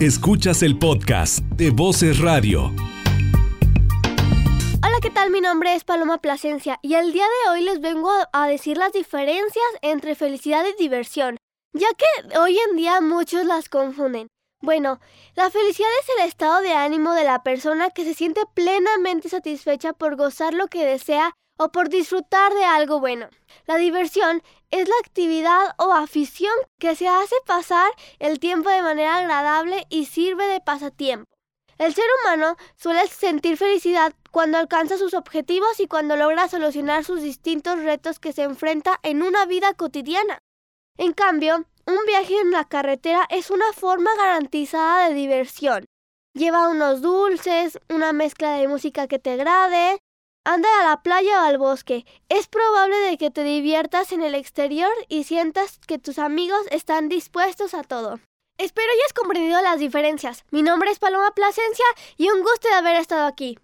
Escuchas el podcast de Voces Radio. Hola, ¿qué tal? Mi nombre es Paloma Plasencia y el día de hoy les vengo a decir las diferencias entre felicidad y diversión, ya que hoy en día muchos las confunden. Bueno, la felicidad es el estado de ánimo de la persona que se siente plenamente satisfecha por gozar lo que desea o por disfrutar de algo bueno. La diversión es la actividad o afición que se hace pasar el tiempo de manera agradable y sirve de pasatiempo. El ser humano suele sentir felicidad cuando alcanza sus objetivos y cuando logra solucionar sus distintos retos que se enfrenta en una vida cotidiana. En cambio, un viaje en la carretera es una forma garantizada de diversión. Lleva unos dulces, una mezcla de música que te agrade, anda a la playa o al bosque. Es probable de que te diviertas en el exterior y sientas que tus amigos están dispuestos a todo. Espero hayas comprendido las diferencias. Mi nombre es Paloma Plasencia y un gusto de haber estado aquí.